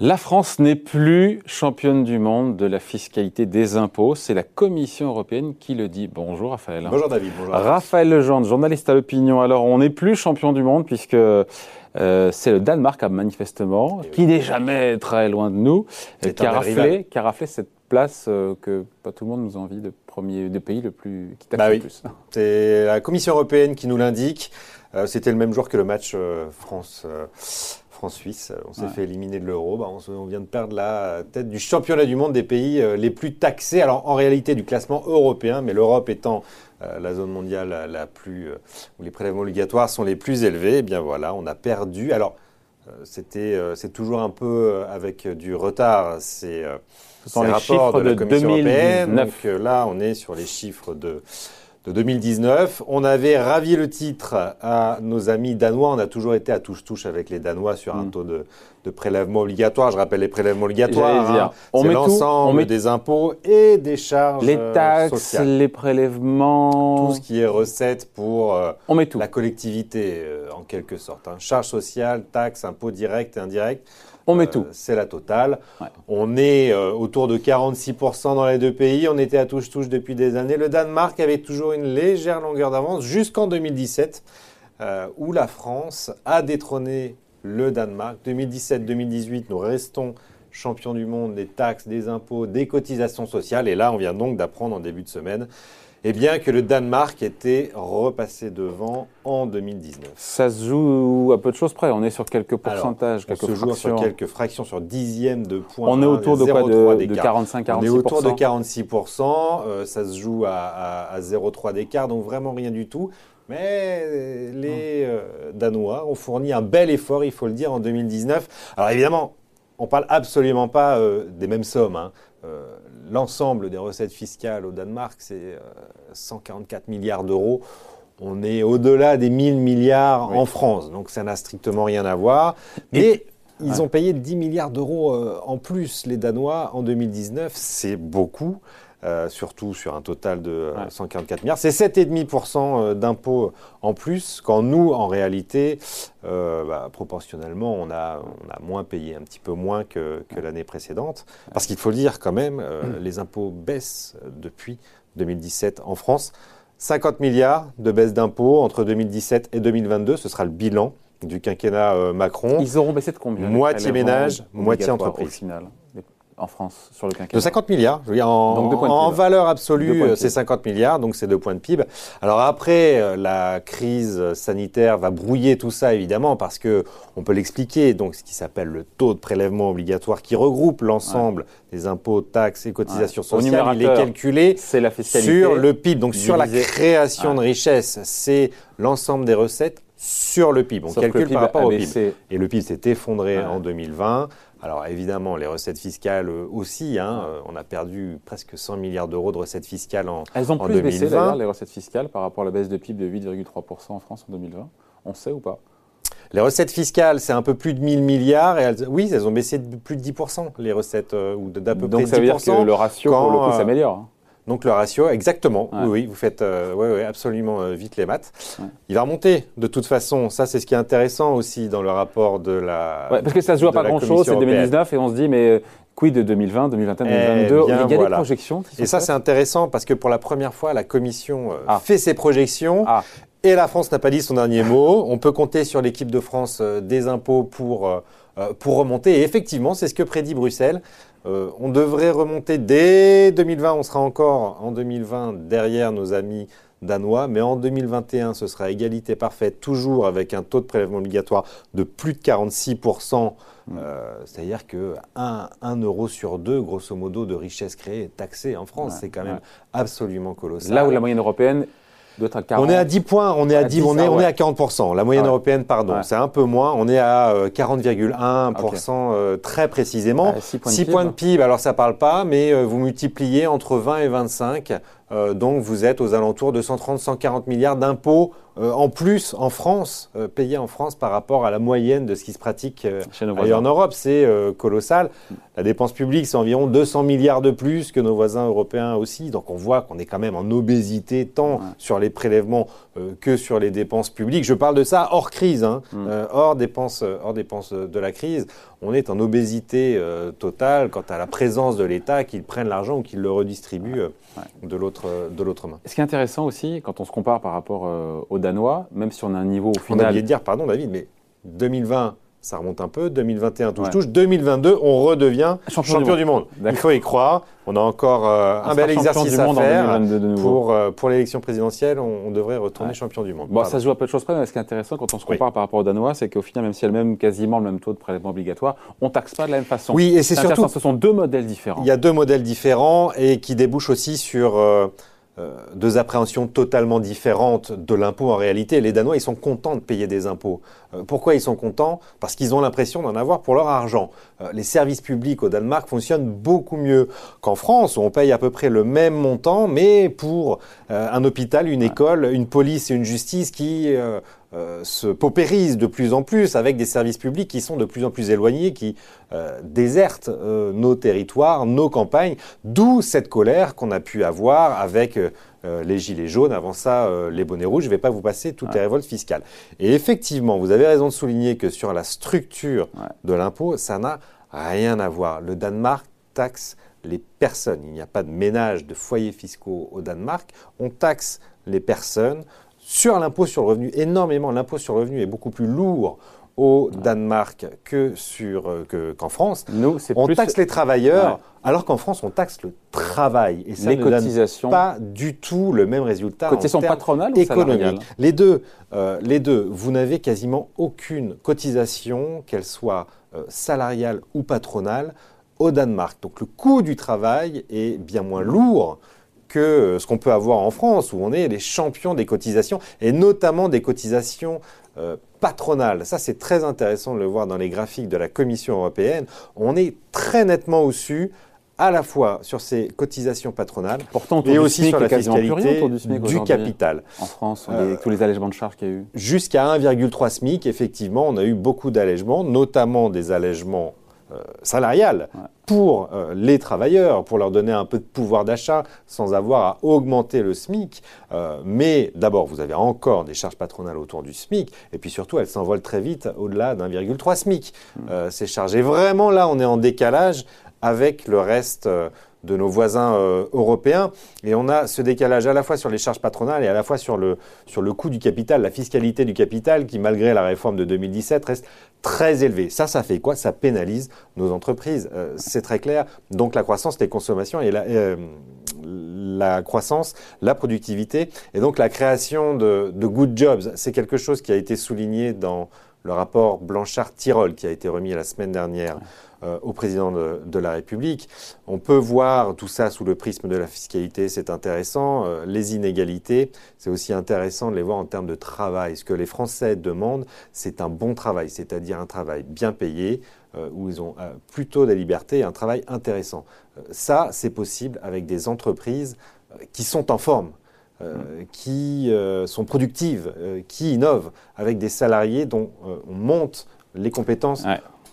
La France n'est plus championne du monde de la fiscalité des impôts. C'est la Commission européenne qui le dit. Bonjour Raphaël. Bonjour David. Bonjour. Raphaël Legendre, journaliste à l'opinion. Alors on n'est plus champion du monde puisque euh, c'est le Danemark manifestement, Eh oui. qui n'est jamais très loin de nous, qui a, raflé, rival. qui a raflé cette place euh, que pas tout le monde nous envie de premier des pays le plus qui Bah le oui. plus. C'est la Commission européenne qui nous l'indique. Euh, C'était le même jour que le match France. Euh, France-Suisse, on s'est Ouais. fait éliminer de l'euro. Bah, on, vient de perdre la tête du championnat du monde des pays euh, les plus taxés. Alors en réalité du classement européen, mais l'Europe étant euh, la zone mondiale la, la plus euh, où les prélèvements obligatoires sont les plus élevés, eh bien voilà, on a perdu. Alors euh, c'était, euh, c'est toujours un peu euh, avec du retard. C'est euh, Ce sont les rapports chiffres de la Commission européenne. 2019. Donc euh, là, on est sur les chiffres de, de 2019. On avait ravi le titre à nos amis danois. On a toujours été à touche-touche avec les Danois sur un Mm. taux de, de prélèvement obligatoire. Je rappelle les prélèvements obligatoires. Dire, hein. on met l'ensemble met des impôts et des charges les euh, taxes, sociales. les prélèvements, Tout ce qui est recette pour euh, on met tout. la collectivité, euh, en quelque sorte. hein. Charges sociales, taxes, impôts directs et indirects. On met Euh, tout. C'est la totale. Ouais. On est euh, autour de 46% dans les deux pays. On était à touche-touche depuis des années. Le Danemark avait toujours une légère longueur d'avance jusqu'en 2017, euh, où la France a détrôné le Danemark. 2017-2018, nous restons champions du monde des taxes, des impôts, des cotisations sociales. Et là, on vient donc d'apprendre en début de semaine eh bien, que le Danemark était repassé devant en 2019. Ça se joue à peu de choses près. On est sur quelques Alors, pourcentages, On quelques se joue fractions. sur quelques fractions, sur dixièmes de points. On est autour de quoi 0,3 de, de d'écart. 45 On 46 est autour de 46%, euh, ça se joue à, à, à 0,3 d'écart, donc vraiment rien du tout. Mais euh, les euh, Danois ont fourni un bel effort, il faut le dire, en 2019. Alors évidemment, on parle absolument pas euh, des mêmes sommes. hein. Euh, L'ensemble des recettes fiscales au Danemark, c'est euh, 144 milliards d'euros. On est au-delà des 1000 milliards Oui. en France, donc ça n'a strictement rien à voir. Mais Et- ils ont payé 10 milliards d'euros euh, en plus, les Danois, en 2019. C'est beaucoup, euh, surtout sur un total de euh, Ouais. 144 milliards. C'est 7,5% euh, d'impôts en plus, quand nous, en réalité, euh, bah, proportionnellement, on a, on a moins payé, un petit peu moins que, que l'année précédente. Parce qu'il faut le dire quand même, euh, les impôts baissent depuis 2017 en France. 50 milliards de baisse d'impôts entre 2017 et 2022, ce sera le bilan du quinquennat Macron. Ils auront baissé de combien Moitié ménage, moitié entreprise. Au final, en France, sur le De quinquennat. 50 milliards, je veux dire, en, Donc de en valeur absolue, de euh, c'est PIB. 50 milliards, donc c'est deux points de PIB. Alors après, euh, la crise sanitaire va brouiller tout ça évidemment parce que on peut l'expliquer. Donc ce qui s'appelle le taux de prélèvement obligatoire qui regroupe l'ensemble des impôts, taxes et cotisations Ouais. Sociales, il est calculé la sur le PIB. Donc sur la création Ouais. de richesse, c'est l'ensemble des recettes sur le PIB. On Sauf calcule PIB par rapport a au PIB. baissé. Et le PIB s'est effondré Ouais. en 2020. Alors évidemment, les recettes fiscales euh, aussi. hein, euh, on a perdu presque 100 milliards d'euros de recettes fiscales en, Elles ont plus baissé 2020. d'ailleurs, les recettes fiscales, par rapport à la baisse de PIB de 8,3% en France en 2020. On sait ou pas? Les recettes fiscales, c'est un peu plus de 1000 milliards. Et elles- oui, elles ont baissé de plus de 10%, les recettes, euh, ou d'à peu Donc près ça veut dire 10%. que le ratio, pour le coup, s'améliore. Donc le ratio, exactement. Ouais. Oui, oui, vous faites euh, ouais, ouais, absolument euh, vite les maths. Il va remonter de toute façon. Ça, c'est ce qui est intéressant aussi dans le rapport de la. Parce que ça se joue à pas grand-chose, c'est européenne. 2019, et on se dit, mais euh, quid de 2020, 2021, Eh 2022 bien, Il y a voilà. des projections qui sont Et ça, c'est intéressant parce que pour la première fois, la Commission euh, Ah. fait ses projections. Ah. Et la France n'a pas dit son dernier mot. On peut compter sur l'équipe de France des impôts pour, pour remonter. Et effectivement, c'est ce que prédit Bruxelles. Euh, on devrait remonter dès 2020. On sera encore en 2020 derrière nos amis danois. Mais en 2021, ce sera égalité parfaite, toujours avec un taux de prélèvement obligatoire de plus de 46%. Euh, C'est-à-dire que 1, euro sur 2, grosso modo, de richesse créée est taxé en France. Ouais, c'est quand même ouais. absolument colossal. Là où la moyenne européenne doit être à 40. On est à 10 points, on est à, À 10, 10, on, est, ah on ouais. est à 40%. La moyenne Ah ouais. européenne, pardon, Ouais. c'est un peu moins. On est à euh, 40,1% euh, très précisément. Ah, six points de 6 PIB. points de PIB, alors ça parle pas, mais euh, vous multipliez entre 20 et 25 Euh, donc vous êtes aux alentours de 130-140 milliards d'impôts euh, en plus en France, euh, payés en France par rapport à la moyenne de ce qui se pratique ailleurs en Europe. C'est colossal. La dépense publique, c'est environ 200 milliards de plus que nos voisins européens aussi. Donc on voit qu'on est quand même en obésité tant sur les prélèvements que sur les dépenses publiques. Je parle de ça hors crise, hein. mm. hors, dépenses, hors dépenses de la crise. On est en obésité totale quant à la présence de l'État, qu'il prenne l'argent ou qu'il le redistribue de l'autre l'autre main. Ce qui est intéressant aussi, quand on se compare par rapport euh, aux Danois, même si on a un niveau au final. On a oublié de dire, pardon David, mais 2020, ça remonte un peu. 2021, touche-touche. 2022, on redevient champion, du monde. Il faut y croire. On a encore euh, un bel exercice à faire. Pour, euh, pour l'élection présidentielle, on, devrait retourner champion du monde. Bon, ça se joue à peu de choses près, mais ce qui est intéressant quand on se compare par rapport aux Danois, c'est qu'au final, même si elles même quasiment le même taux de prélèvement obligatoire, on taxe pas de la même façon. Oui, et c'est surtout. Ce sont deux modèles différents. Il y a deux modèles différents et qui débouchent aussi sur. Euh, euh, deux appréhensions totalement différentes de l'impôt en réalité. Les Danois, ils sont contents de payer des impôts. Euh, pourquoi ils sont contents? Parce qu'ils ont l'impression d'en avoir pour leur argent. Euh, les services publics au Danemark fonctionnent beaucoup mieux qu'en France, où on paye à peu près le même montant, mais pour un hôpital, une école, une police et une justice qui euh, se paupérise de plus en plus avec des services publics qui sont de plus en plus éloignés, qui euh, désertent euh, nos territoires, nos campagnes, d'où cette colère qu'on a pu avoir avec les gilets jaunes, avant ça les bonnets rouges. Je ne vais pas vous passer toutes les révoltes fiscales. Et effectivement, vous avez raison de souligner que sur la structure de l'impôt, ça n'a rien à voir. Le Danemark taxe les personnes. Il n'y a pas de ménage de foyers fiscaux au Danemark. On taxe les personnes sur l'impôt sur le revenu, énormément. L'impôt sur le revenu est beaucoup plus lourd au Danemark que sur euh, qu'en France. Nous, on taxe les travailleurs, alors qu'en France, on taxe le travail. Et ça les ne cotisations. donne pas du tout le même résultat. Cotisation patronale. Les deux, euh, les deux. Vous n'avez quasiment aucune cotisation, qu'elle soit euh, salariale ou patronale, au Danemark. Donc le coût du travail est bien moins lourd que ce qu'on peut avoir en France, où on est les champions des cotisations, et notamment des cotisations euh, patronales. Ça, c'est très intéressant de le voir dans les graphiques de la Commission européenne. On est très nettement au-dessus à la fois sur ces cotisations patronales et aussi sur la fiscalité du, capital. En France, euh, tous les allègements de charges qu'il y a eu Jusqu'à 1,3 SMIC, effectivement, on a eu beaucoup d'allègements, notamment des allègements salariale pour euh, les travailleurs, pour leur donner un peu de pouvoir d'achat sans avoir à augmenter le SMIC. Euh, mais d'abord, vous avez encore des charges patronales autour du SMIC, et puis surtout, elles s'envolent très vite au-delà d'un,3 SMIC. Mmh. ces charges. Et vraiment, là, on est en décalage avec le reste de nos voisins euh, européens. Et on a ce décalage à la fois sur les charges patronales et à la fois sur le, sur le coût du capital, la fiscalité du capital, qui malgré la réforme de 2017 reste très élevée. Ça, ça fait quoi? Ça pénalise nos entreprises. Euh, c'est très clair. Donc la croissance, les consommations et la, euh, la croissance, la productivité et donc la création de, good jobs. C'est quelque chose qui a été souligné dans le rapport Blanchard-Tirol qui a été remis la semaine dernière euh, au président de, la République. On peut voir tout ça sous le prisme de la fiscalité, c'est intéressant. Euh, les inégalités, c'est aussi intéressant de les voir en termes de travail. Ce que les Français demandent, c'est un bon travail, c'est-à-dire un travail bien payé, où ils ont plutôt des libertés et un travail intéressant. ça, c'est possible avec des entreprises qui sont en forme. qui sont productives, qui innovent, avec des salariés dont on monte les compétences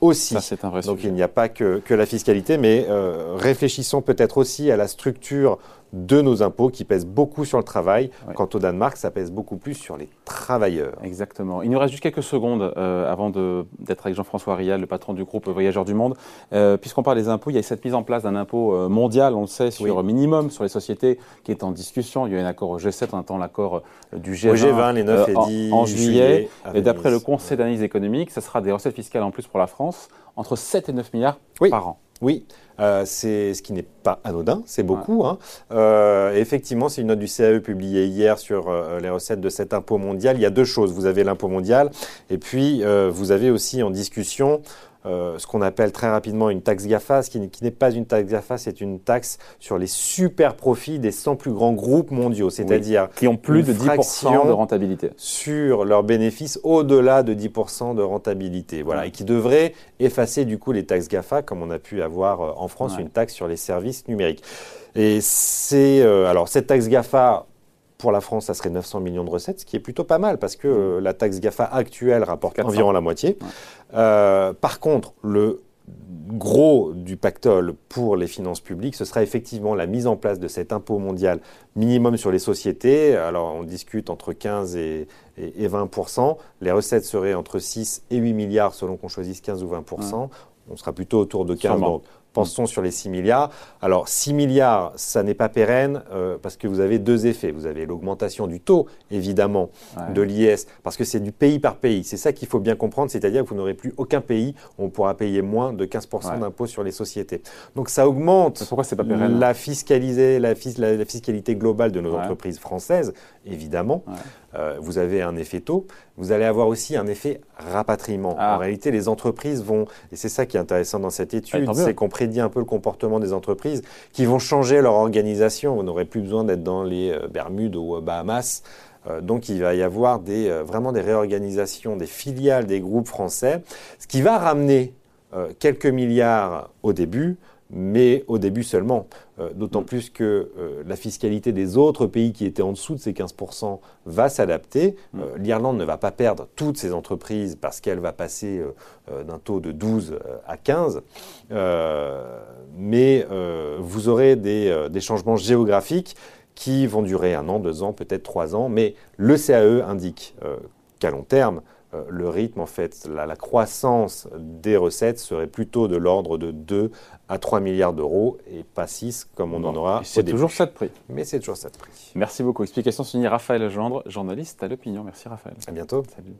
aussi. Donc il n'y a pas que, la fiscalité, mais euh, réfléchissons peut-être aussi à la structure de nos impôts qui pèsent beaucoup sur le travail. Quant au Danemark, ça pèse beaucoup plus sur les travailleurs. Exactement. Il nous reste juste quelques secondes euh, avant d'être avec Jean-François Rial, le patron du groupe Voyageurs du Monde. Euh, puisqu'on parle des impôts, il y a cette mise en place d'un impôt euh, mondial, on le sait, sur minimum sur les sociétés qui est en discussion. Il y a eu un accord au G7, on attend l'accord du G20, G20 les 9 et 10 en, juillet. et d'après le Conseil d'analyse économique, ce sera des recettes fiscales en plus pour la France, entre 7 et 9 milliards par an. Oui, euh, c'est ce qui n'est pas anodin, c'est beaucoup. Hein. Euh, effectivement, c'est une note du CAE publiée hier sur euh, les recettes de cet impôt mondial. Il y a deux choses. Vous avez l'impôt mondial et puis vous avez aussi en discussion euh, ce qu'on appelle très rapidement une taxe GAFA, ce qui, n'est pas une taxe GAFA, c'est une taxe sur les super profits des 100 plus grands groupes mondiaux, c'est-à-dire qui ont plus de 10% de rentabilité. sur leurs bénéfices au-delà de 10% de rentabilité, voilà, et qui devraient effacer du coup les taxes GAFA, comme on a pu avoir euh, en France une taxe sur les services numériques. Et c'est euh, alors cette taxe GAFA, pour la France, ça serait 900 millions de recettes, ce qui est plutôt pas mal parce que mm. euh, la taxe GAFA actuelle rapporte environ la moitié. Euh, par contre, le gros du pactole pour les finances publiques, ce sera effectivement la mise en place de cet impôt mondial minimum sur les sociétés. Alors on discute entre 15 et, 20% Les recettes seraient entre 6 et 8 milliards selon qu'on choisisse 15 ou 20% On sera plutôt autour de 15. Pensons sur les 6 milliards. Alors 6 milliards, ça n'est pas pérenne euh, parce que vous avez deux effets. Vous avez l'augmentation du taux, évidemment, de l'IS, parce que c'est du pays par pays. C'est ça qu'il faut bien comprendre, c'est-à-dire que vous n'aurez plus aucun pays où on pourra payer moins de 15% d'impôts sur les sociétés. Donc ça augmente pourquoi pas pérenne, la, fiscalité, la, la, fiscalité globale de nos entreprises françaises, évidemment. Euh, vous avez un effet taux, vous allez avoir aussi un effet rapatriement. Ah. En réalité, les entreprises vont, et c'est ça qui est intéressant dans cette étude, c'est qu'on prédit un peu le comportement des entreprises qui vont changer leur organisation. Vous n'aurez plus besoin d'être dans les euh, Bermudes ou aux Bahamas. Euh, donc il va y avoir des, vraiment des réorganisations des filiales des groupes français, ce qui va ramener quelques milliards au début, mais au début seulement. Euh, d'autant mm. plus que euh, la fiscalité des autres pays qui étaient en dessous de ces 15% va s'adapter. Mm. Euh, L'Irlande ne va pas perdre toutes ses entreprises parce qu'elle va passer d'un taux de 12 à 15. mais vous aurez des, des, changements géographiques qui vont durer un an, deux ans, peut-être trois ans. Mais le CAE indique qu'à long terme, euh, le rythme, en fait, la, croissance des recettes serait plutôt de l'ordre de 2 à 3 milliards d'euros et pas 6 comme on en aura. C'est toujours ça de prix. Mais c'est toujours ça de prix. Merci beaucoup. Explication signée Raphaël Gendre, journaliste à l'opinion. Merci Raphaël. À bientôt. Salut.